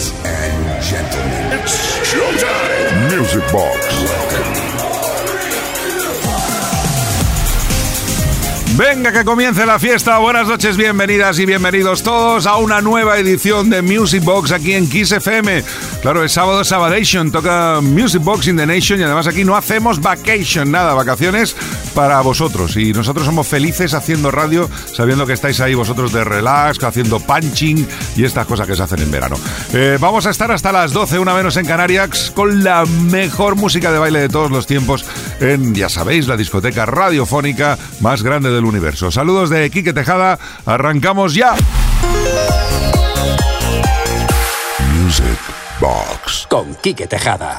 Ladies and gentlemen, it's showtime. Music Box. Venga, que comience la fiesta. Buenas noches, bienvenidas y bienvenidos todos a una nueva edición de Music Box aquí en Kiss FM. Claro, es sábado Sabadation, toca Music Box in the Nation y además aquí no hacemos vacation, nada, vacaciones para vosotros. Y nosotros somos felices haciendo radio, sabiendo que estáis ahí vosotros de relax, haciendo punching y estas cosas que se hacen en verano. Eh, vamos a estar hasta las 12, una menos en Canarias, con la mejor música de baile de todos los tiempos en, ya sabéis, la discoteca radiofónica más grande del universo. Saludos de Quique Tejada, arrancamos ya. Music Box. Con Quique Tejada.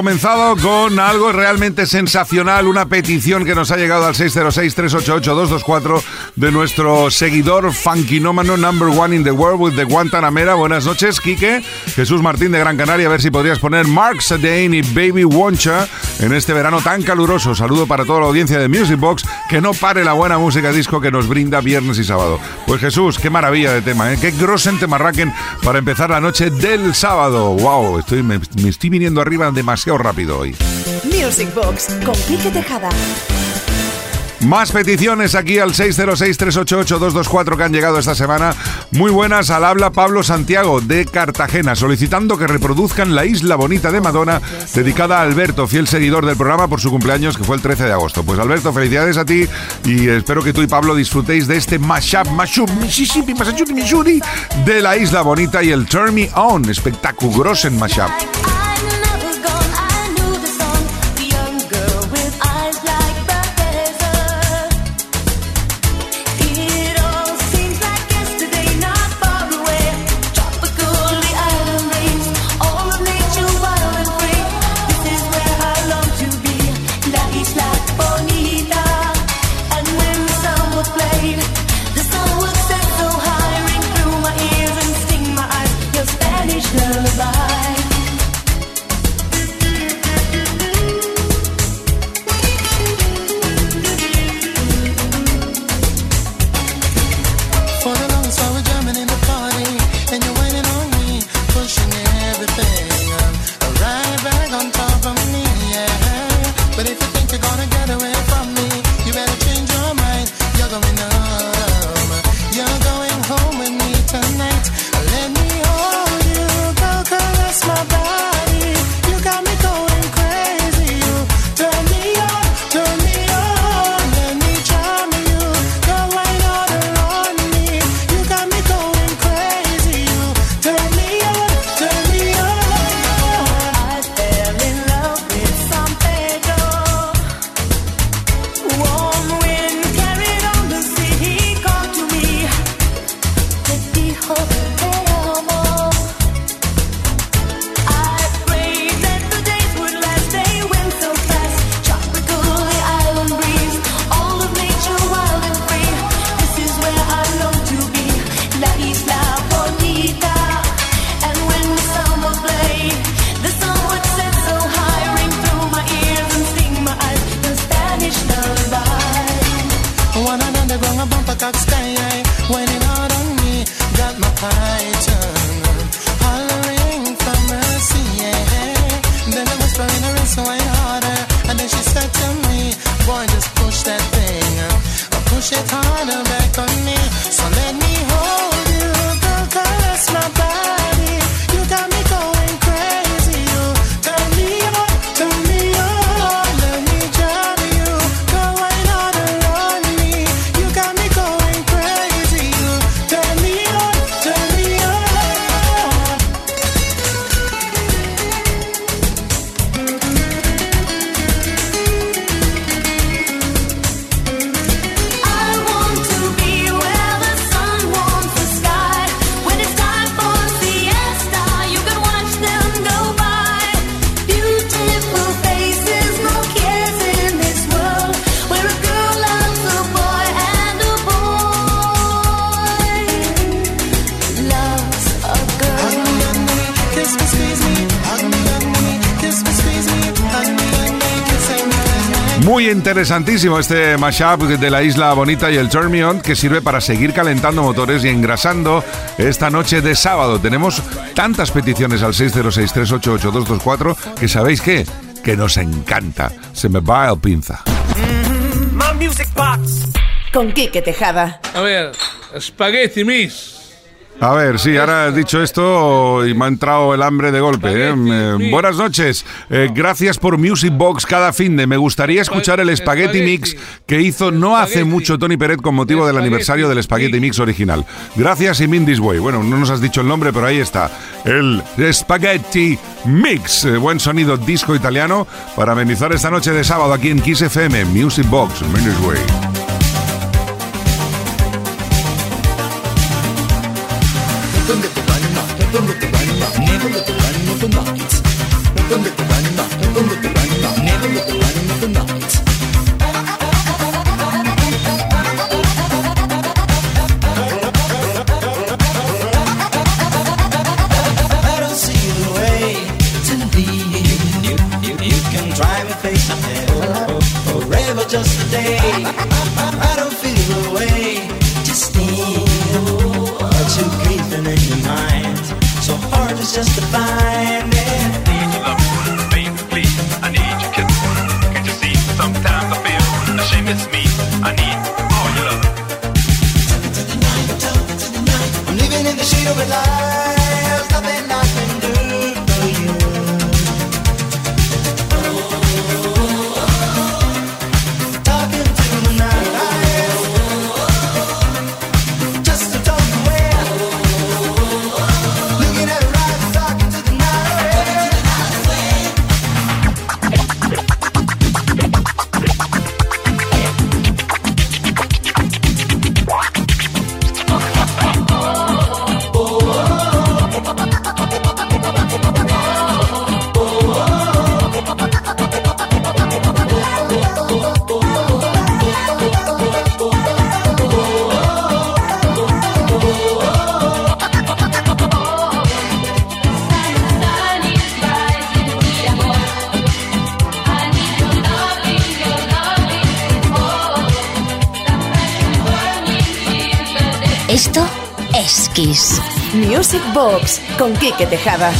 Comenzado con algo realmente sensacional, una petición que nos ha llegado al 606-388-224 de nuestro seguidor funkinómano number one in the world with the Guantanamera. Buenas noches, Quique. Jesús Martín de Gran Canaria, a ver si podrías poner Mark Sadane y Baby Woncha en este verano tan caluroso. Saludo para toda la audiencia de Music Box, que no pare la buena música disco que nos brinda viernes y sábado. Pues Jesús, qué maravilla de tema, ¿eh? Qué grosen temarraquen para empezar la noche del sábado. Wow, estoy, me, me estoy viniendo arriba demasiado rápido hoy. Music Box con Quique Tejada. Más peticiones aquí al 606-388-224 que han llegado esta semana. Muy buenas, al habla Pablo Santiago de Cartagena, solicitando que reproduzcan La Isla Bonita de Madonna, dedicada a Alberto, fiel seguidor del programa por su cumpleaños que fue el 13 de agosto. Pues Alberto, felicidades a ti y espero que tú y Pablo disfrutéis de este mashup, mashup, Mississippi, Massachusetts, Missouri, de La Isla Bonita y el Turn Me On, espectaculoso en mashup. Muy interesantísimo este mashup de la Isla Bonita y el Turn Me On que sirve para seguir calentando motores y engrasando esta noche de sábado. Tenemos tantas peticiones al 606-388-224 que sabéis qué, que nos encanta. Se me va el pinza. My music box. Con Quique Tejada. A ver, Spaghetti Mix. A ver, sí, ahora he dicho esto y me ha entrado el hambre de golpe. ¿eh? Eh, buenas noches, Eh, gracias por Music Box cada fin de. Me gustaría escuchar el Spaghetti. Mix que hizo no hace mucho Tony Peret con motivo del aniversario del Spaghetti Mix. Original. Gracias y This Way. Bueno, no nos has dicho el nombre, pero ahí está. El Spaghetti Mix. Eh, buen sonido disco italiano para amenizar esta noche de sábado aquí en Kiss FM. Music Box, This Way. was just a fine Con Quique Tejada.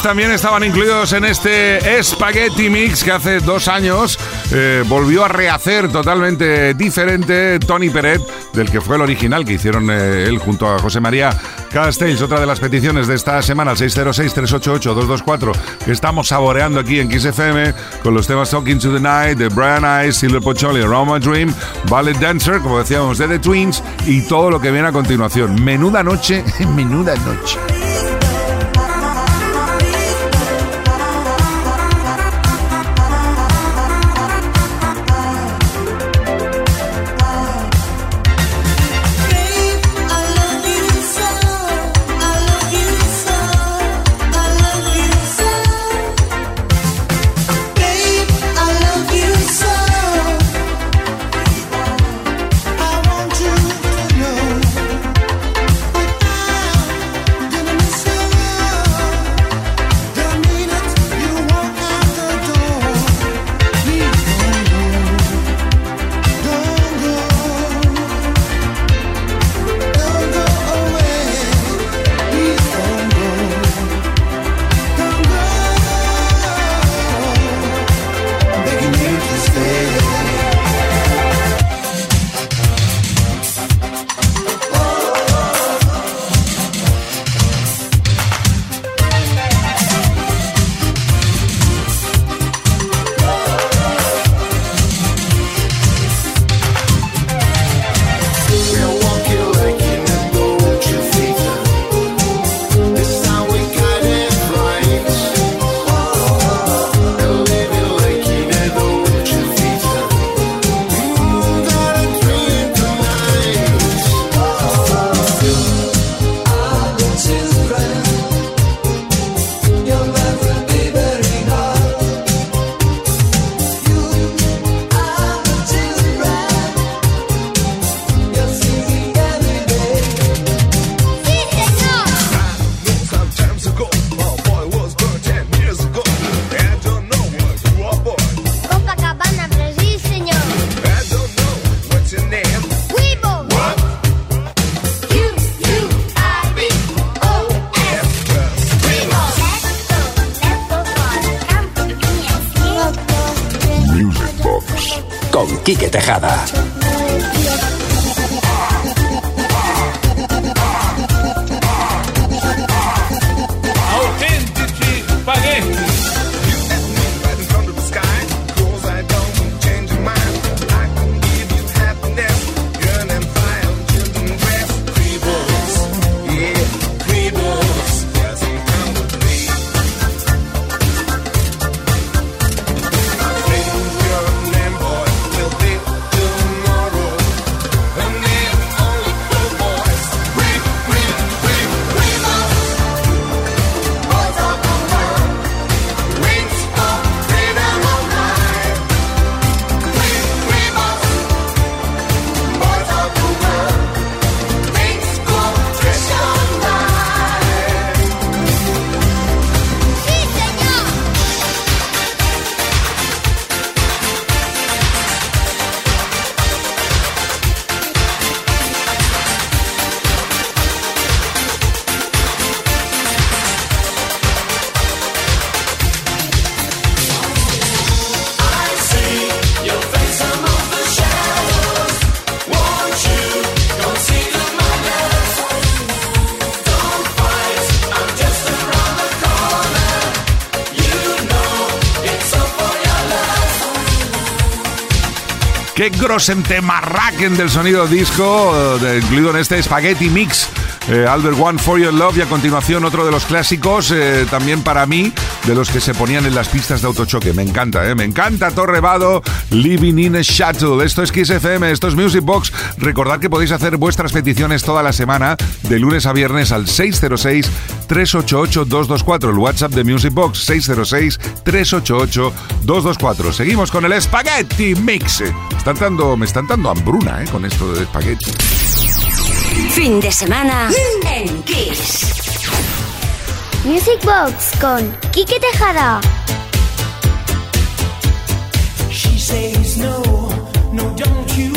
Twins también estaban incluidos en este Spaghetti Mix que hace dos años eh, volvió a rehacer totalmente diferente Tony Peret del que fue el original que hicieron eh, él junto a José María Castells. Otra de las peticiones de esta semana, al 606-388-224, que estamos saboreando aquí en Kiss FM con los temas Talking to the Night de Brian Ice, Silver Pocholi, Around My Dream, Ballet Dancer, como decíamos, de The Twins y todo lo que viene a continuación. Menuda noche, menuda noche. Qué grosente marraquen del sonido disco, eh, incluido en este Spaghetti Mix. eh, Albert One for Your Love y a continuación otro de los clásicos, eh, también para mí, de los que se ponían en las pistas de autochoque. Me encanta, ¿eh? Me encanta Torrevado, Living in a Shuttle. Esto es Kiss FM, esto es Music Box. Recordad que podéis hacer vuestras peticiones toda la semana, de lunes a viernes al 606-388-224. El WhatsApp de Music Box, 606-388-224. Seguimos con el Spaghetti Mix. Están dando, me están dando hambruna, ¿eh? Con esto de Spaghetti. Fin de semana en Kiss. Music Box con Quique Tejada. She says no, no, don't you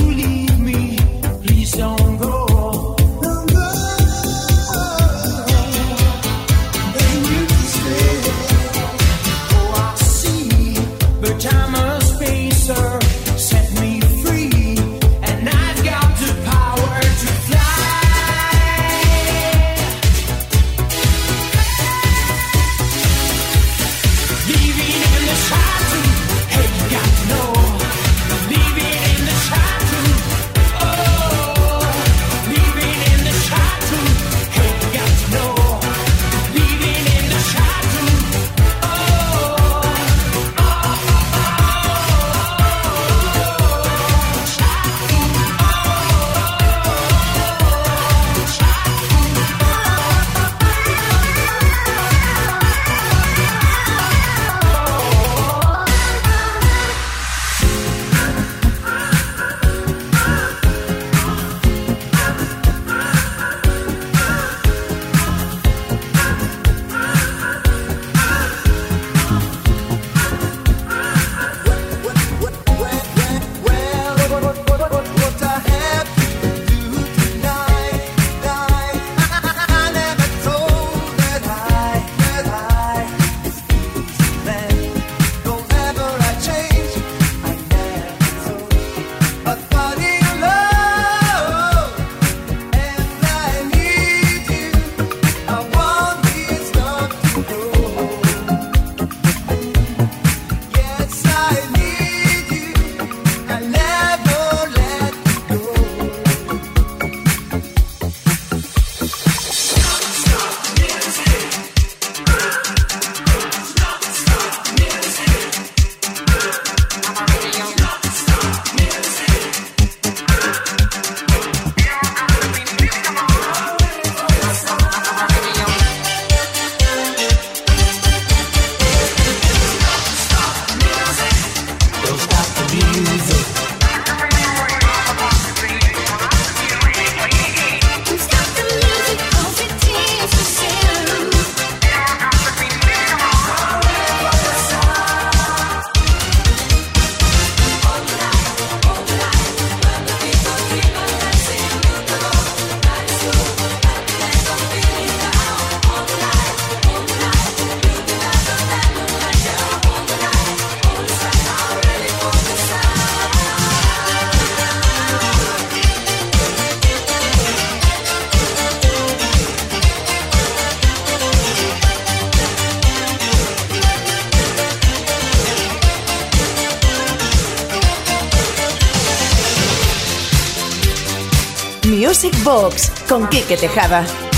con Quique Tejada.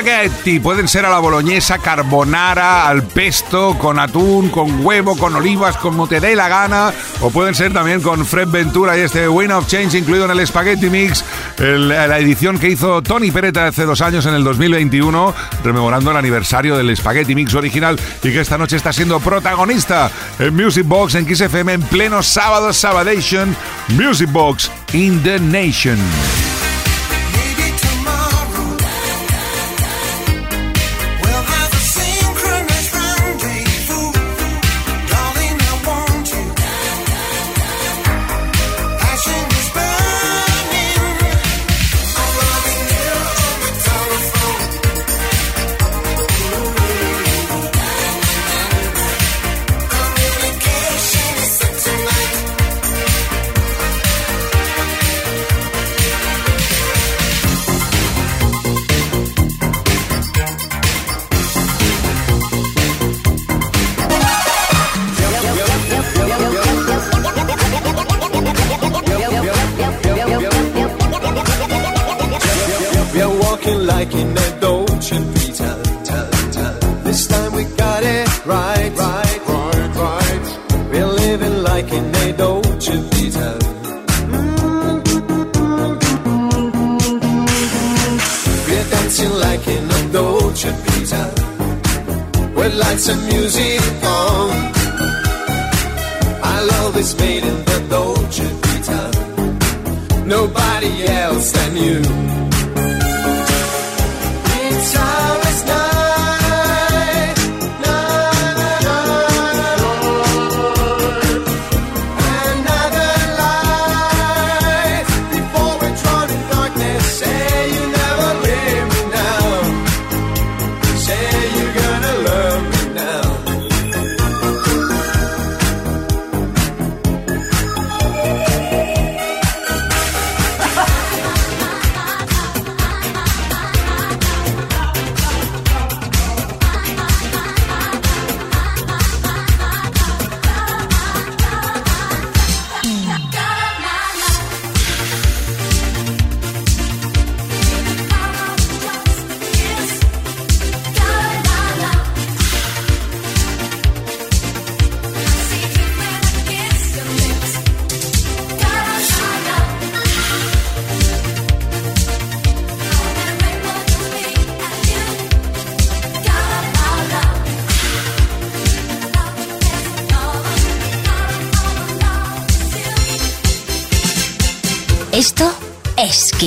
Spaghetti pueden ser a la boloñesa, carbonara, al pesto, con atún, con huevo, con olivas, como te dé la gana. O pueden ser también con Fred Ventura y este Win of Change incluido en el Spaghetti Mix, la edición que hizo Tony Peretta hace dos años en el 2021, rememorando el aniversario del Spaghetti Mix original y que esta noche está siendo protagonista en Music Box, en Kiss FM, en pleno sábado, Sabadation, Music Box in the Nation.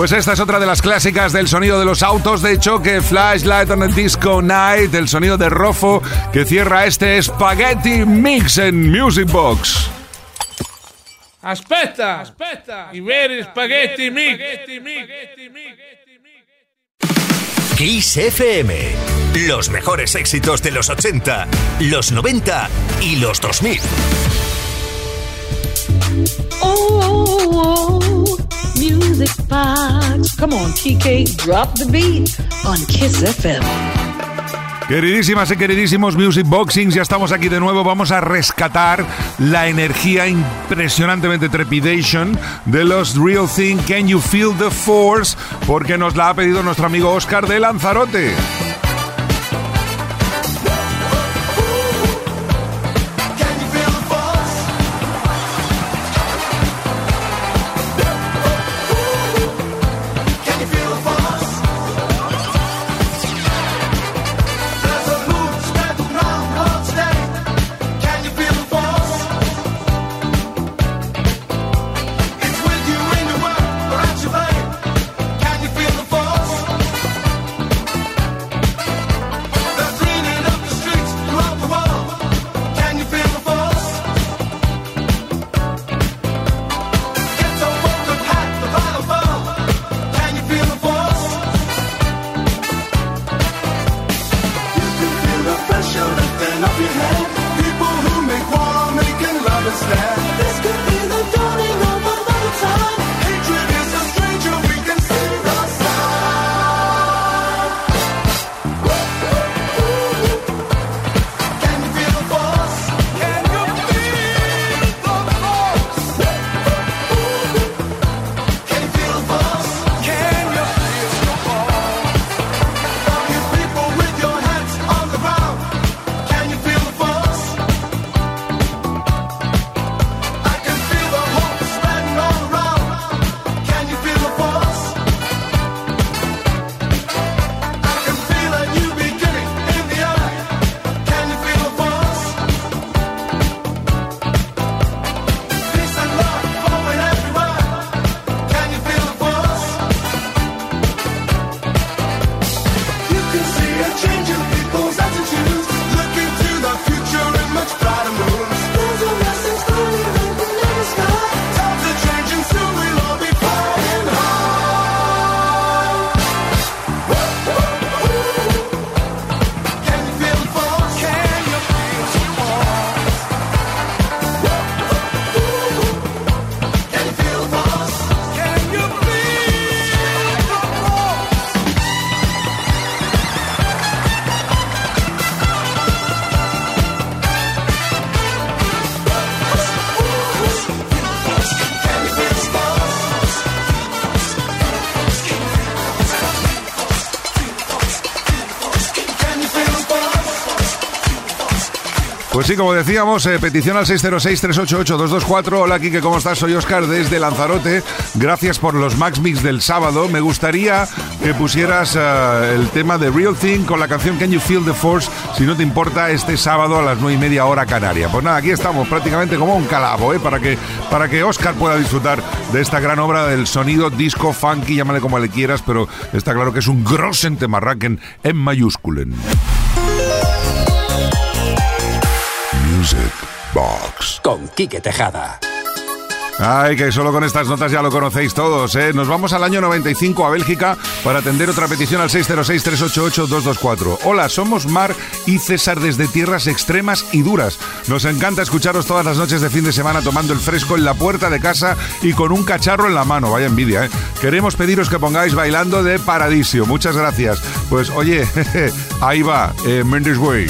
Pues esta es otra de las clásicas del sonido de los autos de choque, Flashlight on a Disco Night, el sonido de Rofo que cierra este Spaghetti Mix en Music Box. Aspetta, aspetta, i veri spaghetti mix. Kiss FM. Los mejores éxitos de los 80, los 90 y los 2000. Oh, music box. Come on, TK, drop the beat on Kiss FM. Queridísimas y queridísimos Music Boxings, ya estamos aquí de nuevo. Vamos a rescatar la energía impresionantemente trepidation de los Real Thing Can You Feel the Force? Porque nos la ha pedido nuestro amigo Oscar de Lanzarote. Sí, como decíamos, eh, petición al 606-388-224. Hola, Kike, ¿cómo estás? Soy Oscar desde Lanzarote. Gracias por los Max Mix del sábado. Me gustaría que pusieras eh, el tema de Real Thing con la canción Can You Feel the Force, si no te importa, este sábado a las 9 y media hora canaria. Pues nada, aquí estamos prácticamente como un calabo, ¿eh? Para que, para que Oscar pueda disfrutar de esta gran obra del sonido disco, funky, llámale como le quieras, pero está claro que es un grossen temarraquen en mayúsculen. Music Box. Con Quique Tejada. Ay, que solo con estas notas ya lo conocéis todos, ¿eh? Nos vamos al año 95 a Bélgica para atender otra petición al 606-388-224. Hola, somos Mar y César desde tierras extremas y duras. Nos encanta escucharos todas las noches de fin de semana tomando el fresco en la puerta de casa y con un cacharro en la mano. Vaya envidia, ¿eh? Queremos pediros que pongáis bailando de Paradisio. Muchas gracias. Pues oye, ahí va, eh, Mendes Way.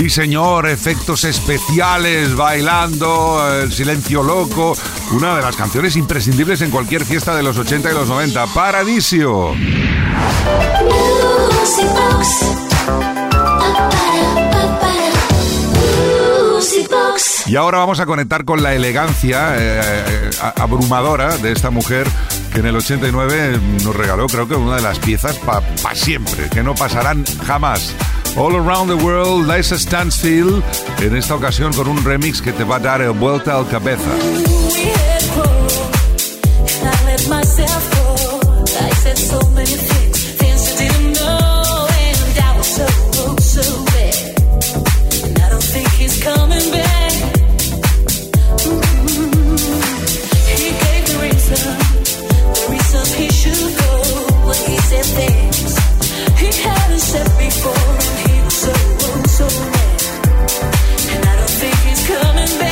Sí, señor, efectos especiales, bailando, el silencio loco. Una de las canciones imprescindibles en cualquier fiesta de los 80 y los 90. Paradisio. Music Box. Music Box. Y ahora vamos a conectar con la elegancia eh, eh, abrumadora de esta mujer que en el 89 nos regaló, creo que una de las piezas para siempre, que no pasarán jamás. All Around the World, Liza Stansfield, en esta ocasión con un remix que te va a dar vuelta al cabeza. He coming back.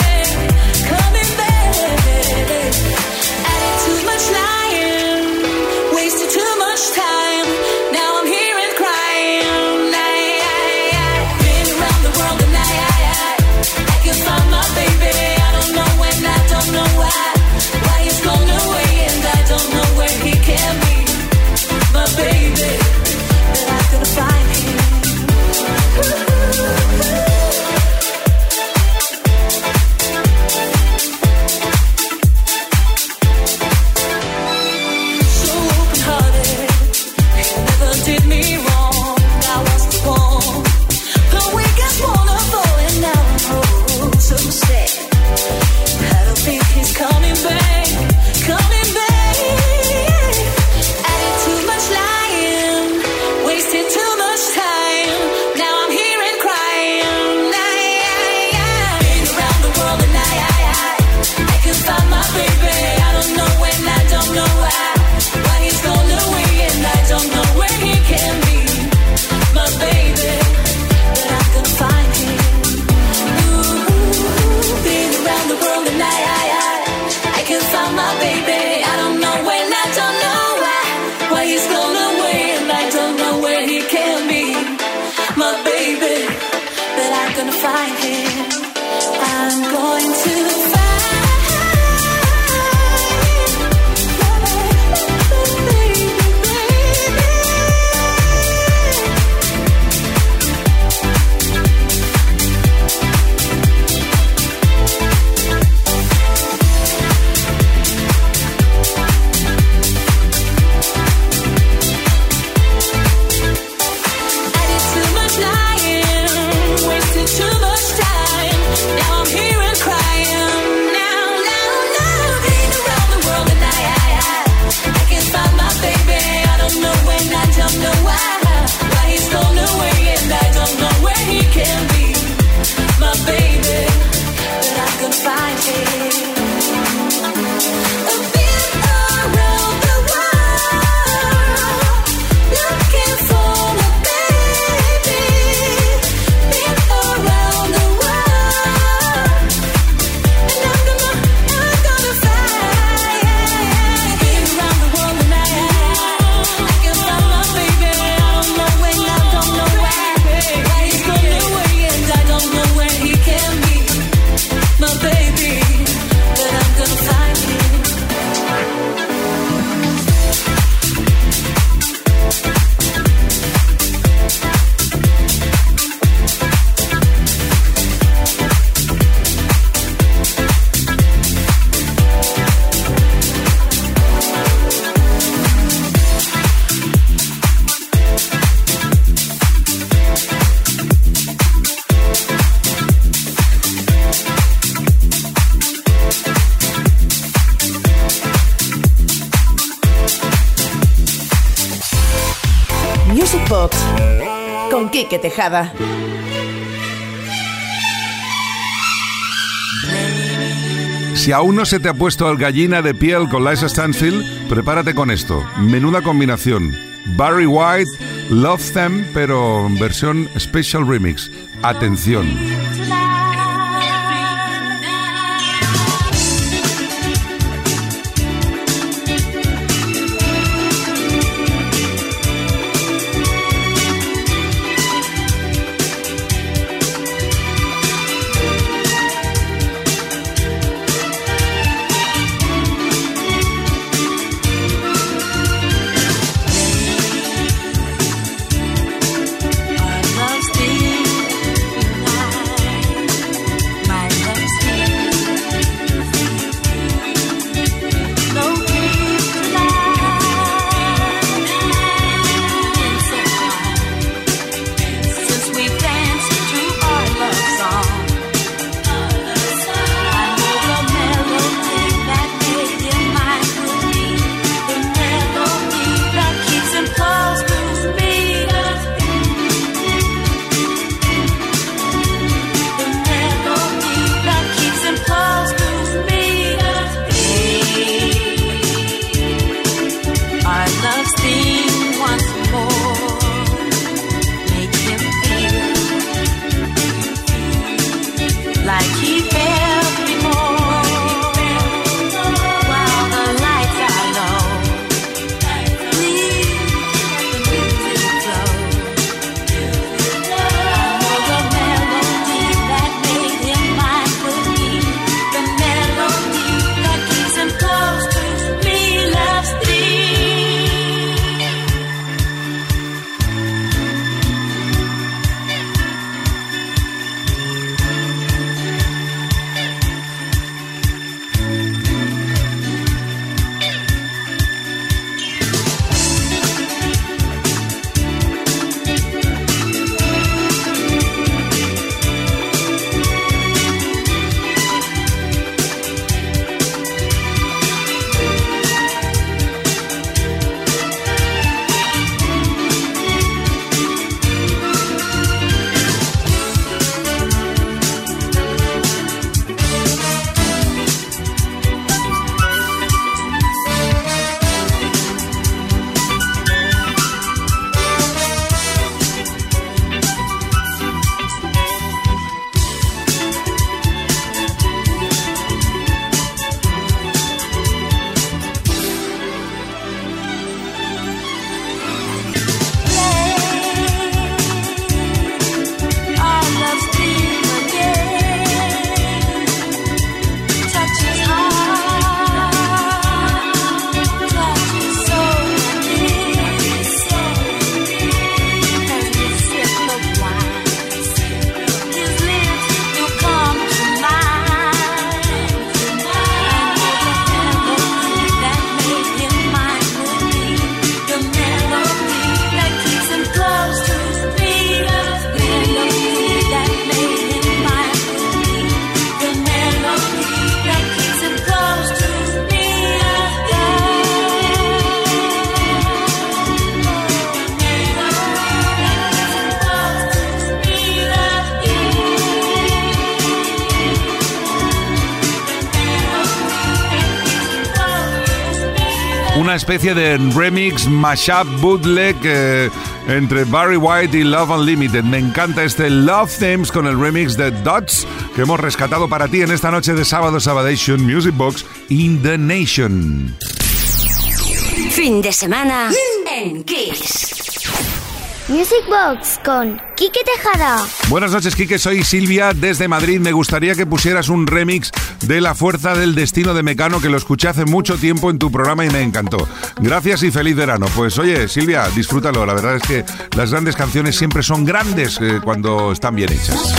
Si aún no se te ha puesto el gallina de piel con Liza Stanfield, prepárate con esto. Menuda combinación. Barry White, Love Them, pero versión Special Remix. Atención. Especie de remix, mashup, bootleg eh, entre Barry White y Love Unlimited. Me encanta este Love Themes con el remix de Dots que hemos rescatado para ti en esta noche de sábado Sabadation Music Box in the Nation. Fin de semana en Kiss. Music Box con Quique Tejada. Buenas noches, Quique. Soy Silvia desde Madrid. Me gustaría que pusieras un remix de La Fuerza del Destino de Mecano, que lo escuché hace mucho tiempo en tu programa y me encantó. Gracias y feliz verano. Pues oye, Silvia, disfrútalo. La verdad es que las grandes canciones siempre son grandes eh, cuando están bien hechas.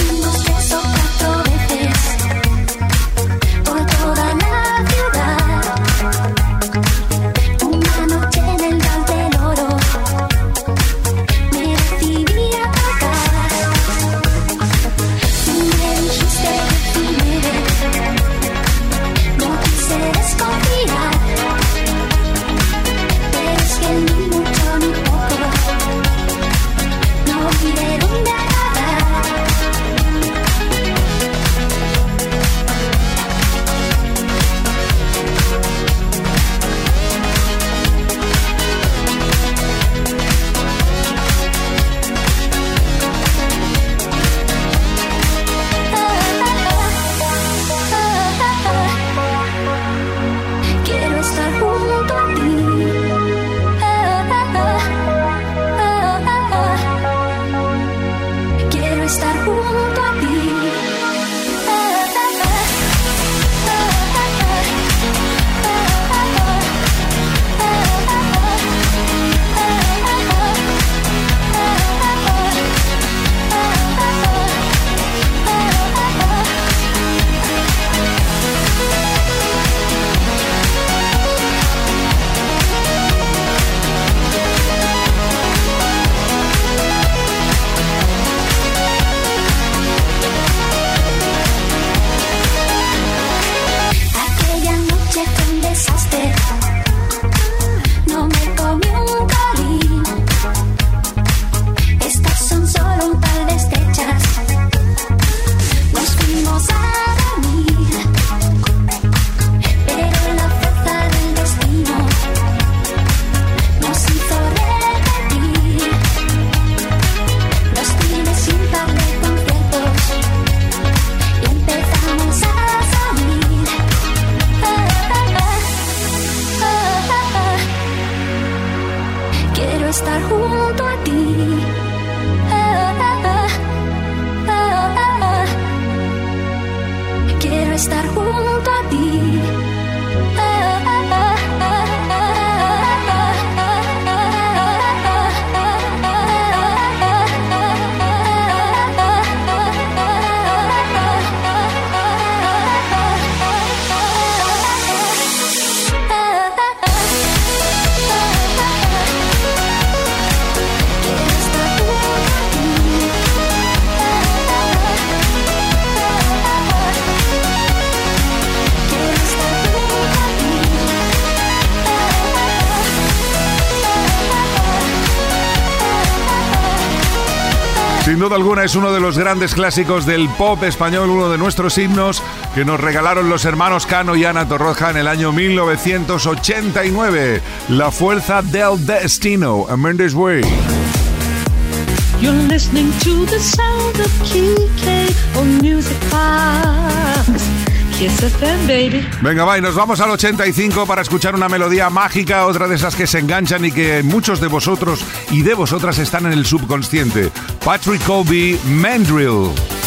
Alguna es uno de los grandes clásicos del pop español, uno de nuestros himnos que nos regalaron los hermanos Cano y Ana Torroja en el año 1989. La fuerza del destino, A Way. Venga, va, y nos vamos al 85 para escuchar una melodía mágica, otra de esas que se enganchan y que muchos de vosotros y de vosotras están en el subconsciente. Patrick Colby, Mandrill.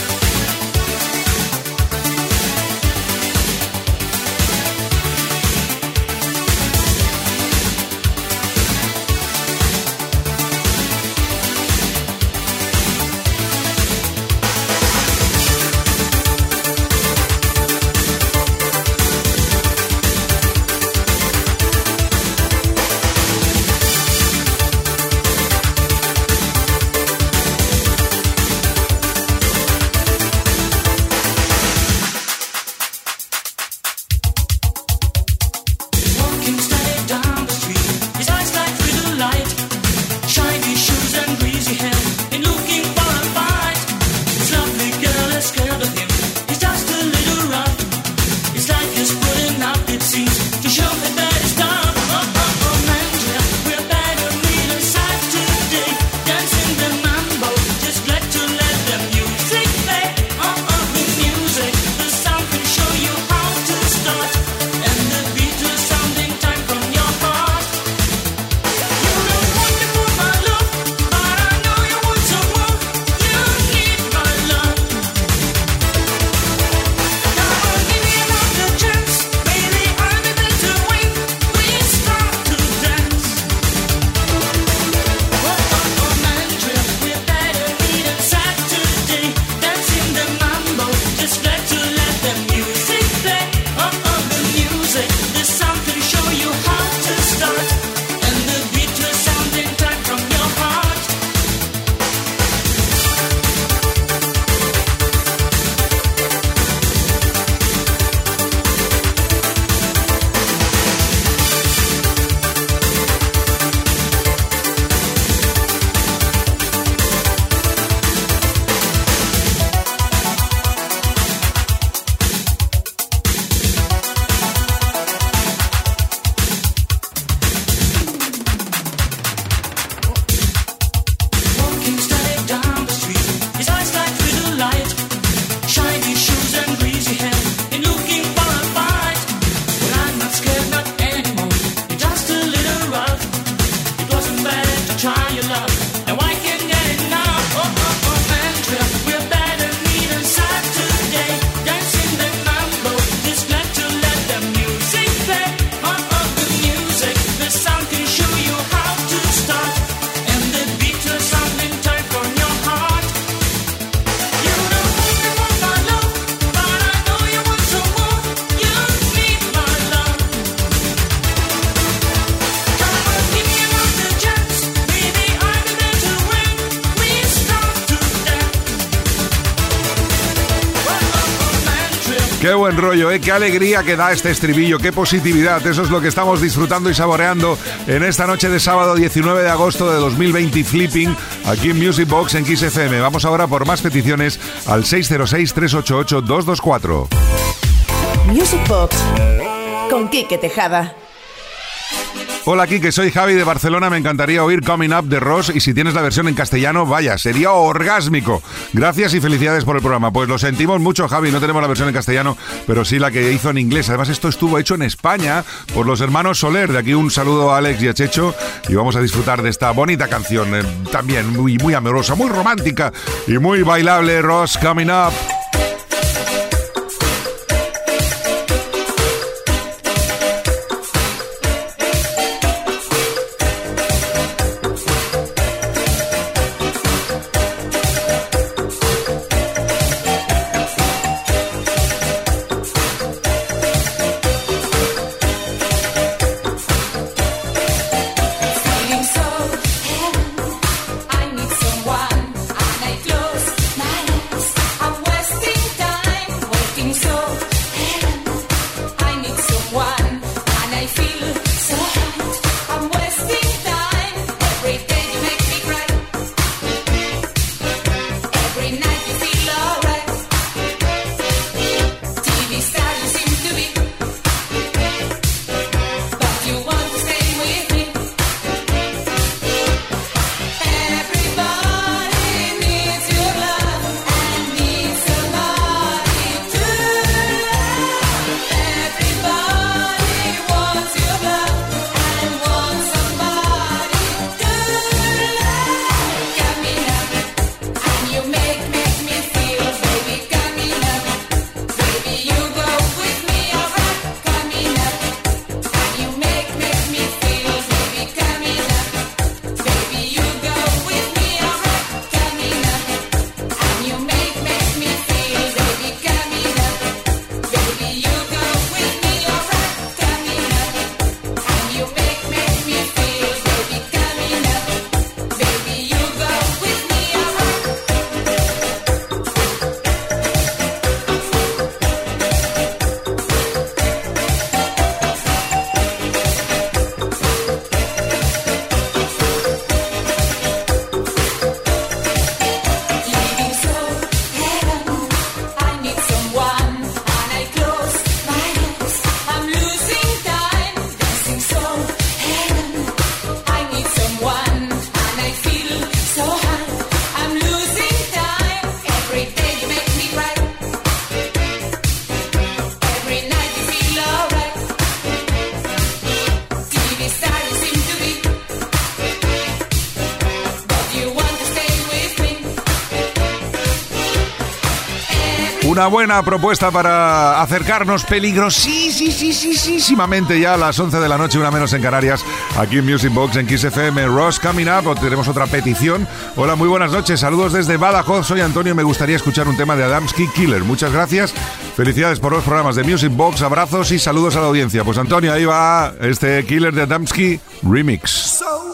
¿Eh? Qué alegría que da este estribillo, qué positividad. Eso es lo que estamos disfrutando y saboreando en esta noche de sábado 19 de agosto de 2020 Flipping aquí en Music Box en Kiss FM. Vamos ahora por más peticiones al 606-388-224. Music Box con Quique Tejada. Hola Kike, soy Javi de Barcelona, me encantaría oír Coming Up de Ross y si tienes la versión en castellano, vaya, sería orgásmico. Gracias y felicidades por el programa. Pues lo sentimos mucho Javi, no tenemos la versión en castellano, pero sí la que hizo en inglés. Además esto estuvo hecho en España por los hermanos Soler. De aquí un saludo a Alex y a Checho y vamos a disfrutar de esta bonita canción, eh, también muy, muy amorosa, muy romántica y muy bailable, Ross Coming Up. Una buena propuesta para acercarnos peligrosísimamente ya a las 11 de la noche, una menos en Canarias, aquí en Music Box en Kiss FM. Ross Coming Up, tenemos otra petición. Hola, muy buenas noches, saludos desde Badajoz, soy Antonio, me gustaría escuchar un tema de Adamski Killer. Muchas gracias, felicidades por los programas de Music Box, abrazos y saludos a la audiencia. Pues Antonio, ahí va este Killer de Adamski Remix. So